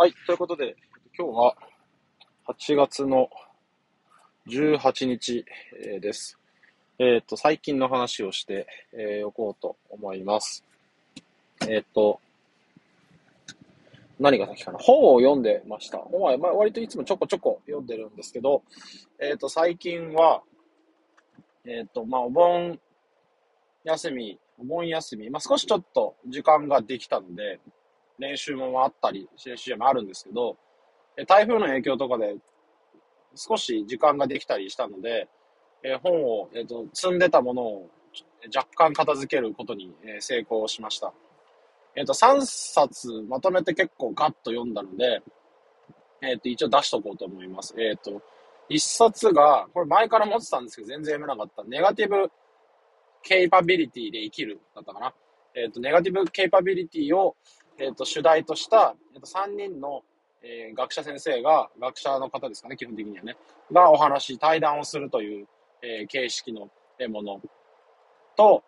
はい、ということで、今日は8月の18日です。えっ、ー、と、最近の話をしてお、えー、こうと思います。えっ、ー、と、何が先かな？本を読んでました。本は、まあ、割といつもちょこちょこ読んでるんですけど、えっ、と、最近は、えっ、と、まあ、お盆休み、お盆休み、まあ、少しちょっと時間ができたので、練習もあったり、練習もあるんですけど、台風の影響とかで少し時間ができたりしたので、え本を、えーと、積んでたものを若干片付けることに、え成功しました。えっ、ー、と、3冊まとめて結構ガッと読んだので、えっ、ー、と、一応出しとこうと思います。えっ、ー、と、1冊が、これ前から持ってたんですけど全然読めなかった。ネガティブケイパビリティで生きるだったかな。えっ、と、ネガティブケイパビリティを、えっ、と、主題とした、えっ、と、3人の、え学者先生が、学者の方ですかね、基本的にはね、がお話、対談をするという、え形式のものと、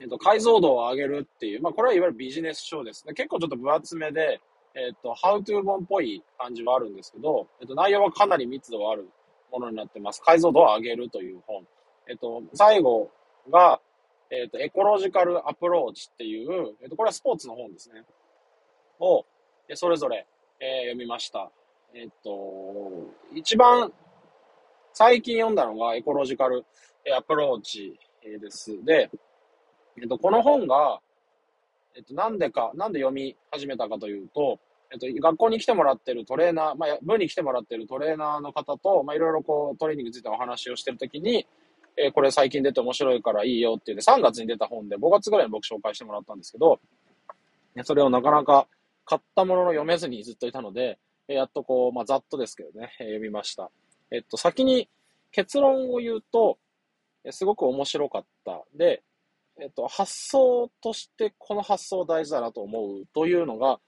えっ、と、解像度を上げるっていう、まあ、これはいわゆるビジネス書ですね。結構ちょっと分厚めで、えっ、と、ハウトゥー本っぽい感じはあるんですけど、えっ、と、内容はかなり密度があるものになってます。解像度を上げるという本。えっ、と、最後が、えっ、と、エコロジカルアプローチっていう、えっ、と、これはスポーツの本ですね。を、それぞれ、え読みました。えっ、と、一番最近読んだのがエコロジカルアプローチです。で、えっと、この本が、えっと、なんでか、なんで読み始めたかというと、えっと、学校に来てもらってるトレーナー、まあ、部に来てもらってるトレーナーの方と、まあ、いろいろこう、トレーニングについてお話をしてるときに、えー、これ最近出て面白いからいいよって言って、3月に出た本で、5月ぐらいに僕紹介してもらったんですけど、それをなかなか買ったものの読めずにずっといたので、えー、やっとこう、まあ、ざっとですけどね、えー、読みました。えっと、先に結論を言うと、えすごく面白かった。で、えっと、発想としてこの発想大事だなと思うというのが、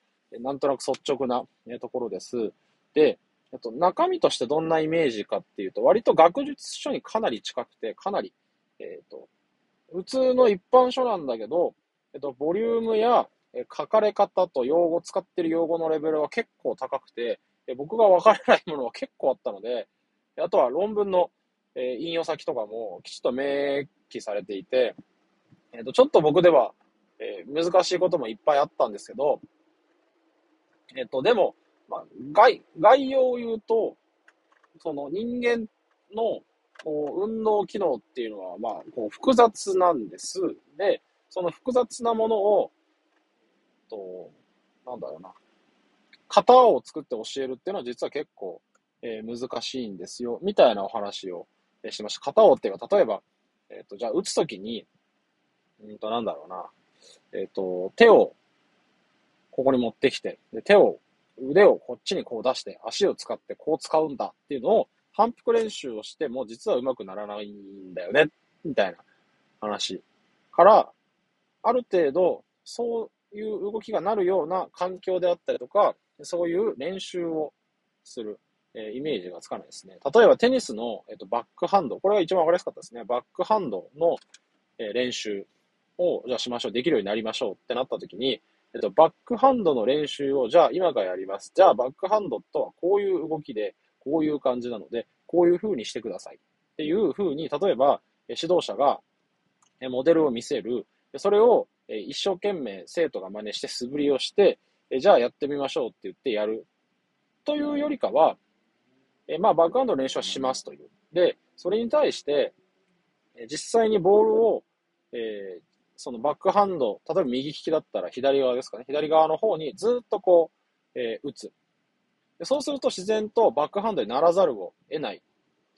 なんとなく率直なところです。で、えっと、中身としてどんなイメージかっていうと、割と学術書にかなり近くて、かなり、えっと、普通の一般書なんだけど、えっと、ボリュームやえ書かれ方と用語、使ってる用語のレベルは結構高くて、え僕が分からないものは結構あったので、あとは論文のえ引用先とかもきちっと明記されていて、えっ、と、ちょっと僕では、え、難しいこともいっぱいあったんですけど、えっ、と、でも、まあ、概、概要を言うと、その人間のこう運動機能っていうのは、まあ、こう複雑なんです。で、その複雑なものを、と、なんだろうな、型を作って教えるっていうのは実は結構、えー、難しいんですよ、みたいなお話を、えー、しました。型をっていうか、例えば、えっ、ー、と、じゃあ打つときに、うんと、なんだろうな。えっ、と、手を、ここに持ってきて、で、手を、腕をこっちにこう出して、足を使ってこう使うんだっていうのを、反復練習をしても実はうまくならないんだよね、みたいな話から、ある程度、そういう動きがなるような環境であったりとか、そういう練習をする、えー、イメージがつかないですね。例えばテニスの、えーと、バックハンド、これが一番わかりやすかったですね。バックハンドの、えー、練習を、じゃあしましょう、できるようになりましょうってなった時に、えっと、バックハンドの練習を、じゃあ今からやります。じゃあバックハンドとはこういう動きで、こういう感じなので、こういう風にしてください。っていう風に、例えば、指導者がモデルを見せる。それを一生懸命生徒が真似して素振りをして、じゃあやってみましょうって言ってやる。というよりかは、まあ、バックハンドの練習はしますという。で、それに対して、実際にボールを、えー、そのバックハンド、例えば右利きだったら左側ですかね、左側の方にずっとこう、えー、打つ。でそうすると自然とバックハンドにならざるを得ない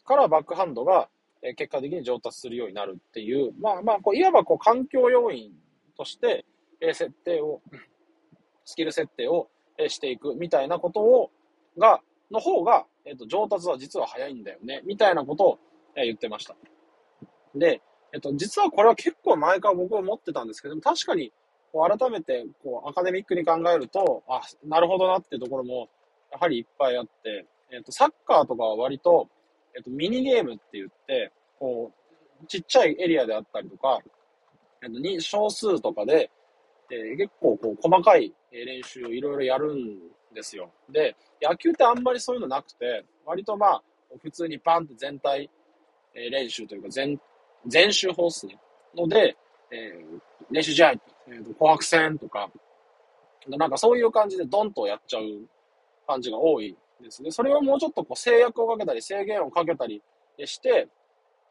からバックハンドが、え、結果的に上達するようになるっていう、まあまあ、こういわばこう環境要因として、え、設定を、スキル設定を、え、していくみたいなことを、が、の方が、えっ、と、上達は実は早いんだよね、みたいなことを、え、言ってました。で、えっと、実はこれは結構前から僕は思ってたんですけども、確かに、こう改めて、こう、アカデミックに考えると、あ、なるほどなっていうところも、やはりいっぱいあって、えっと、サッカーとかは割と、えっと、ミニゲームって言って、こう、ちっちゃいエリアであったりとか、えっと、に少数とかで、えー、結構こう細かい練習をいろいろやるんですよ。で、野球ってあんまりそういうのなくて、割とまあ、普通にバンって全体、練習というか全、全集法っすね。ので、えー、練習試合、えー、紅白戦とか、なんかそういう感じでドンとやっちゃう感じが多いですね。それをもうちょっとこう制約をかけたり制限をかけたりして、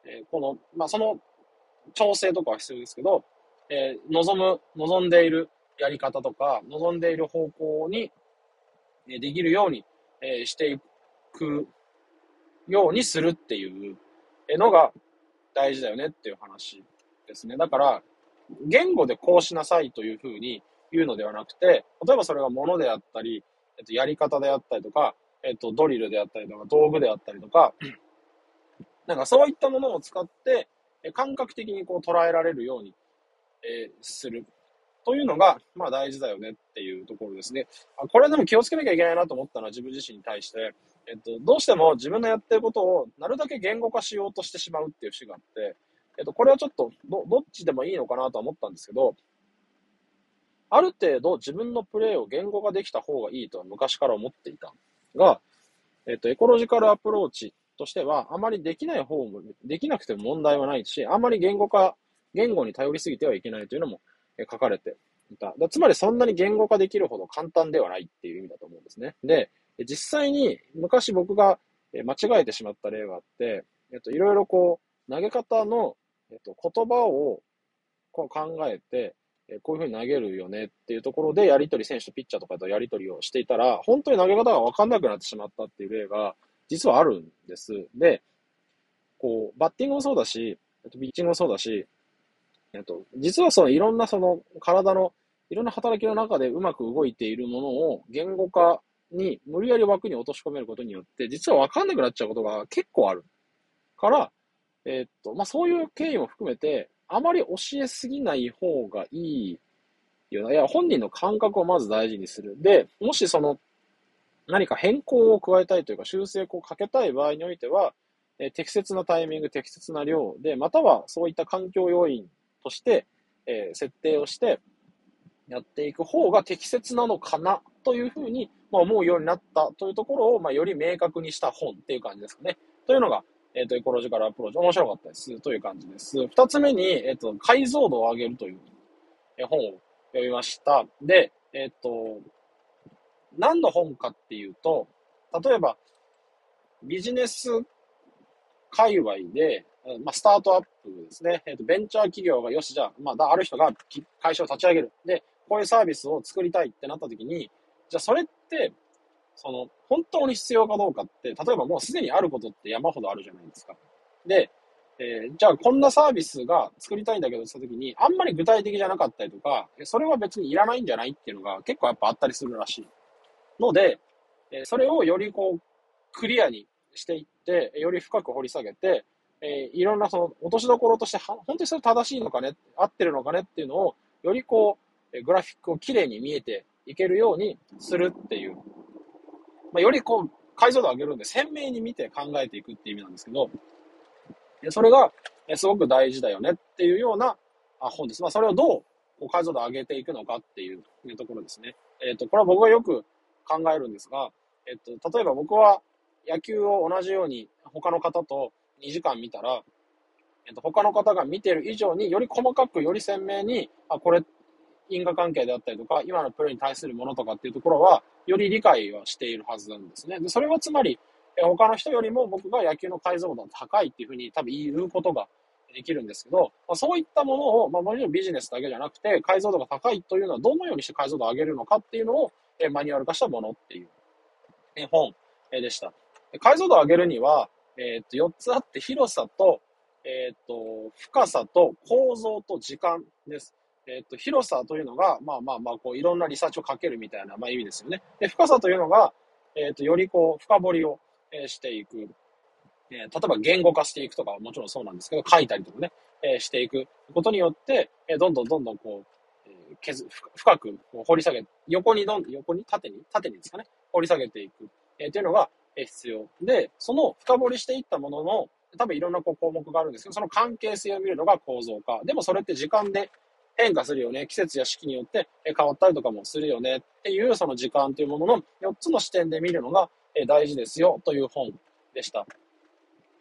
えー、この、まあその調整とかは必要ですけど、えー、望む、望んでいるやり方とか、望んでいる方向に、えできるように、えしていくようにするっていうのが大事だよねっていう話ですね。だから、言語でこうしなさいというふうに言うのではなくて、例えばそれが物であったり、えっと、やり方であったりとか、えっと、ドリルであったりとか、道具であったりとか、なんかそういったものを使って、感覚的にこう捉えられるように、えー、する。というのが、まあ大事だよねっていうところですね。あこれでも気をつけなきゃいけないなと思ったのは自分自身に対して、えっと、どうしても自分のやってることをなるだけ言語化しようとしてしまうっていう節があって、えっと、これはちょっとど、どっちでもいいのかなと思ったんですけど、ある程度自分のプレイを言語化できた方がいいとは昔から思っていたが、えっと、エコロジカルアプローチとしては、あまりできない方も、できなくても問題はないし、あまり言語化、言語に頼りすぎてはいけないというのも書かれていた。つまりそんなに言語化できるほど簡単ではないっていう意味だと思うんですね。で、実際に昔僕が間違えてしまった例があって、えっと、いろいろこう、投げ方の、えっと、言葉をこう考えて、こういうふうに投げるよねっていうところで、やりとり、選手とピッチャーとかとやりとりをしていたら、本当に投げ方がわかんなくなってしまったっていう例が、実はあるんです。で、こう、バッティングもそうだし、ピッチングもそうだし、えっと、実はそのいろんなその体のいろんな働きの中でうまく動いているものを言語化に無理やり枠に落とし込めることによって、実はわかんなくなっちゃうことが結構ある。から、えー、っと、まあ、そういう経緯も含めて、あまり教えすぎない方がいいよな、いや、本人の感覚をまず大事にする。で、もしその、何か変更を加えたいというか修正をかけたい場合においては、え適切なタイミング、適切な量で、またはそういった環境要因として、えー、設定をしてやっていく方が適切なのかなというふうに、ま、思うようになったというところを、まあ、より明確にした本っていう感じですかね。というのが、えっ、ー、と、エコロジカルアプローチ、面白かったですという感じです。二つ目に、えっ、ー、と、解像度を上げるという、え本を読みました。で、えっ、と、何の本かっていうと、例えば、ビジネス界隈で、まあ、スタートアップですね。えっ、と、ベンチャー企業が、よし、じゃあ、まあ、ある人が会社を立ち上げる。で、こういうサービスを作りたいってなった時に、じゃあそれって、その、本当に必要かどうかって、例えばもうすでにあることって山ほどあるじゃないですか。で、えー、じゃあこんなサービスが作りたいんだけどした時に、あんまり具体的じゃなかったりとか、それは別にいらないんじゃないっていうのが結構やっぱあったりするらしい。ので、えー、それをよりこう、クリアにしていって、より深く掘り下げて、えー、いろんなその落としどころとしては、本当にそれ正しいのかね、合ってるのかねっていうのを、よりこう、グラフィックをきれいに見えていけるようにするっていう。まあ、よりこう、解像度を上げるんで、鮮明に見て考えていくっていう意味なんですけど、それがすごく大事だよねっていうような本です。まあ、それをどうこう解像度を上げていくのかっていうところですね。えっ、ー、と、これは僕がよく考えるんですが、えっ、ー、と、例えば僕は野球を同じように他の方と2時間見たら、えっ、ー、と、他の方が見てる以上により細かく、より鮮明に、あ、これ因果関係であったりとか、今のプレーに対するものとかっていうところは、より理解はしているはずなんですね。で、それはつまり、他の人よりも僕が野球の解像度が高いっていうふうに多分言うことができるんですけど、まあ、そういったものを、まあ、もちろんビジネスだけじゃなくて、解像度が高いというのはどのようにして解像度を上げるのかっていうのを、えマニュアル化したものっていう、え本、えでした。解像度を上げるには、えっ、と、4つあって、広さと、えっ、と、深さと構造と時間です。えっ、と、広さというのが、まあまあまあ、こう、いろんなリサーチをかけるみたいな、まあ意味ですよね。で、深さというのが、えっ、と、よりこう、深掘りを、えしていく。え例えば言語化していくとかはもちろんそうなんですけど、書いたりとかね、えしていくことによって、えどんどんどんどんこう、え削深く掘り下げ、横にどん、横に、縦に、縦にですかね、掘り下げていく、えっていうのが、必要。で、その深掘りしていったものの、多分いろんなこう項目があるんですけど、その関係性を見るのが構造化。でもそれって時間で変化するよね。季節や四季によって変わったりとかもするよねっていうその時間というものの4つの視点で見るのが大事ですよという本でした。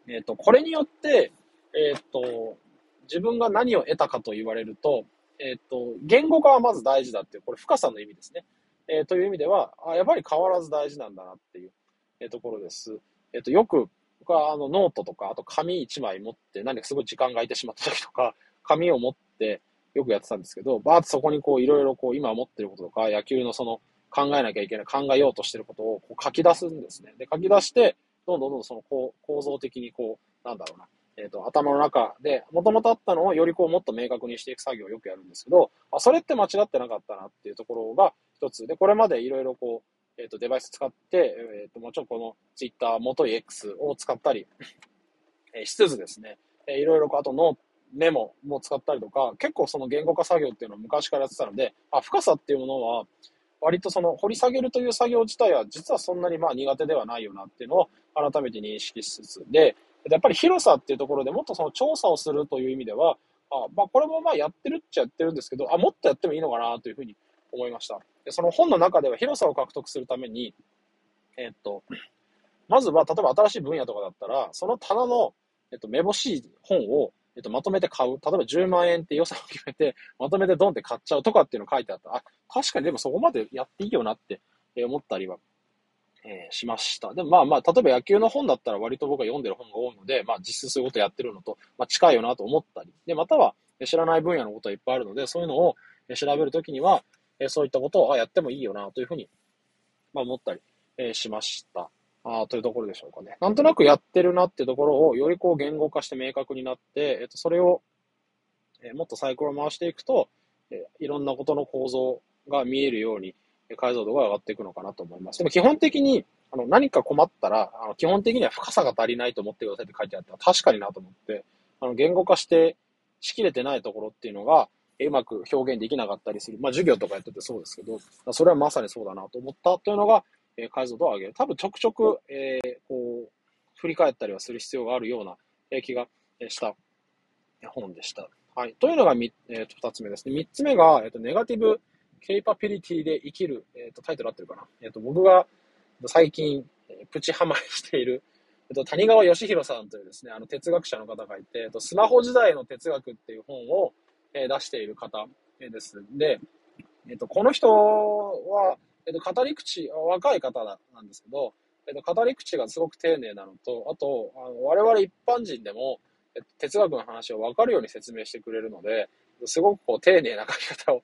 えっ、ー、と、これによって、えっ、ー、と、自分が何を得たかと言われると、えっ、ー、と、言語化はまず大事だっていう、これ深さの意味ですね。え、という意味では、あやっぱり変わらず大事なんだなっていう、え、ところです。えっ、と、よく、僕はあのノートとか、あと紙1枚持って、何かすごい時間が空いてしまった時とか、紙を持ってよくやってたんですけど、バーッとそこにこういろいろこう今思ってることとか、野球のその考えなきゃいけない、考えようとしてることをこう書き出すんですね。で、書き出して、どんどんどんどんそのこう構造的にこう、なんだろうな、えっ、ー、と、頭の中で、もともとあったのをよりこうもっと明確にしていく作業をよくやるんですけど、あ、それって間違ってなかったなっていうところが一つ。で、これまでいろいろこう、えっ、ー、と、デバイス使って、えっ、ー、と、もちろんこの Twitter、元い X を使ったり、えしつつですね、えいろいろこうあとノーメモも使ったりとか、結構その言語化作業っていうのを昔からやってたので、あ、深さっていうものは、割とその掘り下げるという作業自体は実はそんなにまあ苦手ではないよなっていうのを改めて認識しつつで、やっぱり広さっていうところでもっとその調査をするという意味では、あまあ、これもまあやってるっちゃやってるんですけど、あ、もっとやってもいいのかなというふうに思いました。でその本の中では広さを獲得するために、えっと、まずは例えば新しい分野とかだったら、その棚の、えっと、めぼしい本を、えっと、まとめて買う。例えば10万円って予算を決めて、まとめてドンって買っちゃうとかっていうの書いてあった。あ、確かにでもそこまでやっていいよなって思ったりはえー、しました。でもまあまあ、例えば野球の本だったら割と僕は読んでる本が多いので、まあ実質そういうことやってるのと、まあ近いよなと思ったり、で、または知らない分野のことはいっぱいあるので、そういうのを調べるときには、そういったことをやってもいいよなというふうに、まあ思ったり、えしました。あというところでしょうかね。なんとなくやってるなっていうところをよりこう言語化して明確になって、えっと、それを、えもっとサイクルを回していくと、えいろんなことの構造が見えるように解像度が上がっていくのかなと思います。でも基本的に、あの、何か困ったら、あの、基本的には深さが足りないと思ってくださいって書いてあったら確かになと思って、あの、言語化してしきれてないところっていうのが、うまく表現できなかったりする。まあ、授業とかやっててそうですけど、それはまさにそうだなと思ったというのが、えー、解像度を上げる。多分ちょくちょく、えー、こう、振り返ったりはする必要があるような、えー、気がした本でした。はい。というのがみ、えー、と二つ目ですね。三つ目が、えっ、ー、と、ネガティブケイパビリティで生きる、えっ、ー、と、タイトル合ってるかな。えっ、ー、と、僕が最近、えー、プチハマりしている、えっ、と、谷川義弘さんというですね、あの、哲学者の方がいて、えっ、と、スマホ時代の哲学っていう本を、え出している方、えです。で、えっ、と、この人は、えっ、と、語り口、若い方なんですけど、えっ、と、語り口がすごく丁寧なのと、あと、あの我々一般人でも、えっと、哲学の話を分かるように説明してくれるので、すごくこう丁寧な書き方を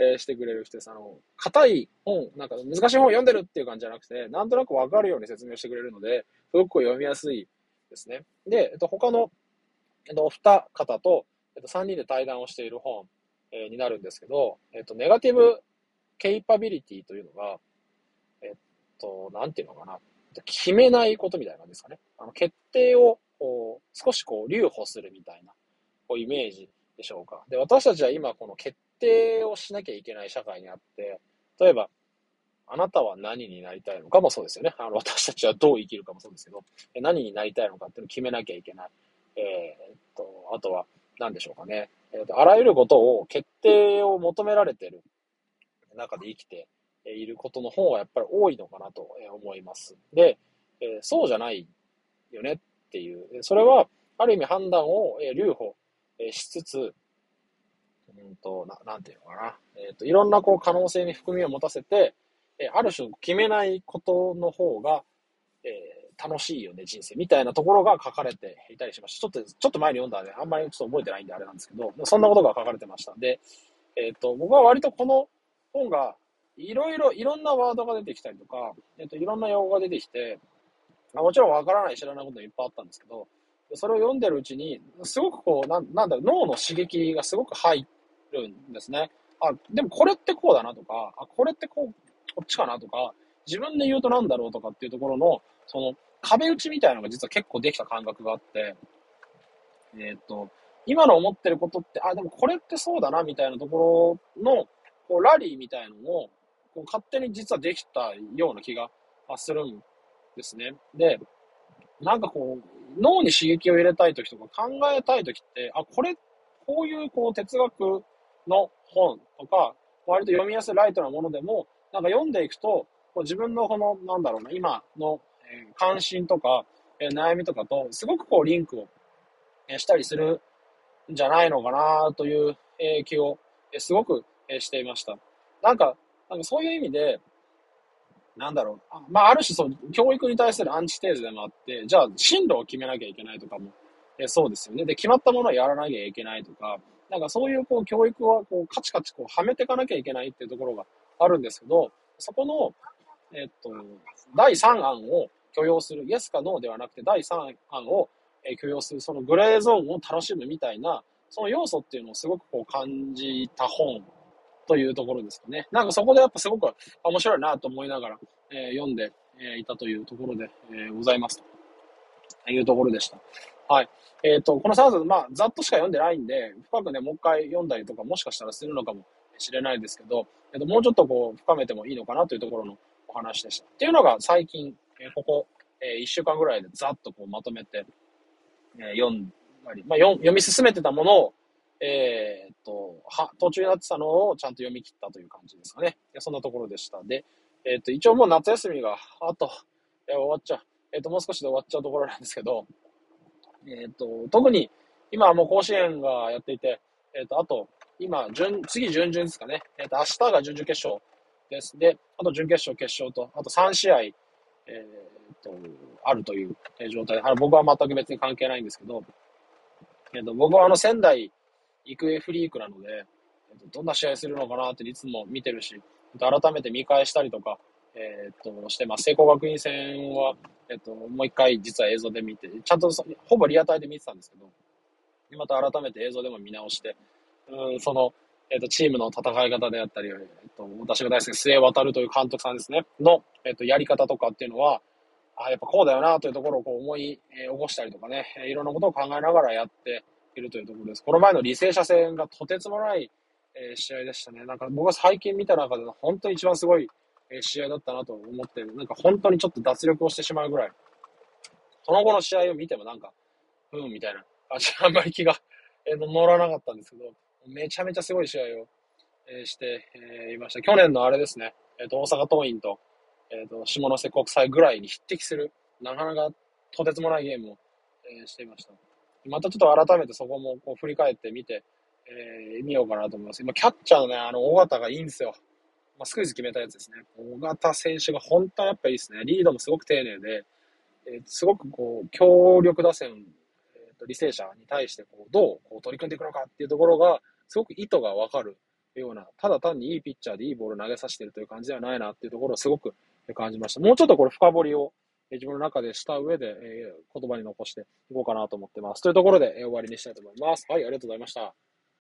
えー、してくれる人です。あの、硬い本、なんか難しい本を読んでるっていう感じじゃなくて、なんとなくわかるように説明してくれるので、すごく読みやすいですね。で、えっと、他の、えっと、お二方と、えっと、三人で対談をしている本、えー、になるんですけど、えっと、ネガティブケイパビリティというのが、えっと、なんていうのかな。決めないことみたいな感じですかね。あの、決定を、こう、少しこう、留保するみたいな、こう、イメージでしょうか。で、私たちは今、この決定をしなきゃいけない社会にあって、例えば、あなたは何になりたいのかもそうですよね。あの私たちはどう生きるかもそうですけど、何になりたいのかっていうのを決めなきゃいけない。えー、っと、あとは、何でしょうかね。えー、っと、あらゆることを決定を求められてる中で生きていることの方がやっぱり多いのかなと思います。で、そうじゃないよねっていう。それは、ある意味判断を留保しつつ、うんと、ななんていうのかな。え、ー、と、いろんなこう可能性に含みを持たせて、え、ある種決めないことの方が、えー、楽しいよね、人生みたいなところが書かれていたりしました。ちょっと、ちょっと前に読んだんで、あんまりちょっと覚えてないんであれなんですけど、そんなことが書かれてました。で、えっ、と、僕は割とこの本が、いろいろ、いろんなワードが出てきたりとか、えっ、と、いろんな用語が出てきて、もちろんわからない、知らないこともいっぱいあったんですけど、それを読んでるうちに、すごくこう、なんなんだろう、脳の刺激がすごく入るんですね。あ、でもこれってこうだなとか、あ、これってこう、こっちかなとか、自分で言うとなんだろうとかっていうところの、その壁打ちみたいなのが実は結構できた感覚があって、えー、っと、今の思ってることって、あ、でもこれってそうだなみたいなところの、こう、ラリーみたいのも、こう勝手に実はできたような気がするんですね。で、なんかこう、脳に刺激を入れたいときとか考えたいときって、あ、これ、こういうこう哲学の本とか、割と読みやすいライトなものでも、なんか読んでいくと、こう自分のこの、なんだろうな、今の、え、関心とか、え、悩みとかと、すごくこうリンクを、え、したりするんじゃないのかなという、え、気を、え、すごく、していました。なんか、なんかそういう意味で、なんだろう。あまあ、ある種そう、教育に対するアンチテーゼでもあって、じゃあ、進路を決めなきゃいけないとかも、えそうですよね。で、決まったものをやらなきゃいけないとか、なんかそういうこう教育はこうカチカチこうはめていかなきゃいけないっていうところがあるんですけど、そこの、えっと、第3案を許容する、イエスかノーではなくて第3案を許容する、そのグレーゾーンを楽しむみたいな、その要素っていうのをすごくこう感じた本というところですかね。なんかそこでやっぱすごく面白いなと思いながら、えー、読んで、えいたというところで、えー、ございますというところでした。はい。えっ、ー、と、この3冊、まあ、ざっとしか読んでないんで、深くね、もう一回読んだりとか、もしかしたらするのかもしれないですけど、えっ、と、もうちょっとこう、深めてもいいのかなというところのお話でした。っていうのが最近、えここ、え1週間ぐらいでざっとこうまとめて、え読んだり、まあ、読み進めてたものを、えー、と、は、途中になってたのをちゃんと読み切ったという感じですかね。そんなところでした。で、えー、と、一応もう夏休みが、あと、え、終わっちゃう。えっと、もう少しで終わっちゃうところなんですけど、えっと、特に、今はもう甲子園がやっていて、えっと、あと、今、準、次準々ですかね。えっと、明日が準々決勝です。で、あと準決勝、決勝と、あと3試合、えっと、あるという状態で、僕は全く別に関係ないんですけど、えっと、僕はあの仙台育英フリークなので、どんな試合するのかなっていつも見てるし、改めて見返したりとか、えー、っと、してます。聖光学院戦は、えっと、もう一回実は映像で見て、ちゃんとほぼリアタイで見てたんですけど、また改めて映像でも見直して、うん、その、えっと、チームの戦い方であったり、えっと、私が大好きな末渡るという監督さんですね、の、えっと、やり方とかっていうのは、あやっぱこうだよなというところをこう思い、え、起こしたりとかね、いろんなことを考えながらやって、いるというところです。この前の履正社戦がとてつもない、えー、試合でしたね。なんか僕が最近見た中で本当に一番すごい、えー、試合だったなと思って。なんか本当にちょっと脱力をしてしまうぐらい。その後の試合を見てもなんか、うん、みたいな感じあんまり気が、えー、乗らなかったんですけど、めちゃめちゃすごい試合を、えー、して、えー、いました。去年のあれですね、えっ、と、大阪桐蔭と、えっ、と、下関国際ぐらいに匹敵する、なかなかとてつもないゲームを、えしていました。またちょっと改めてそこもこう振り返ってみて、えー、見ようかなと思います。今、キャッチャーのね、あの、尾形がいいんですよ。まあ、スクイズ決めたやつですね。尾形選手が本当はやっぱいいですね。リードもすごく丁寧で、えー、すごくこう、強力打線、えーと、履正社に対してこうどうこう取り組んでいくのかっていうところが、すごく意図がわかるような、ただ単にいいピッチャーでいいボール投げさせてるという感じではないなっていうところをすごく感じました。もうちょっとこれ深掘りを自分の中でした上で、え、言葉に残していこうかなと思ってます。というところで、え、終わりにしたいと思います。はい、ありがとうございました。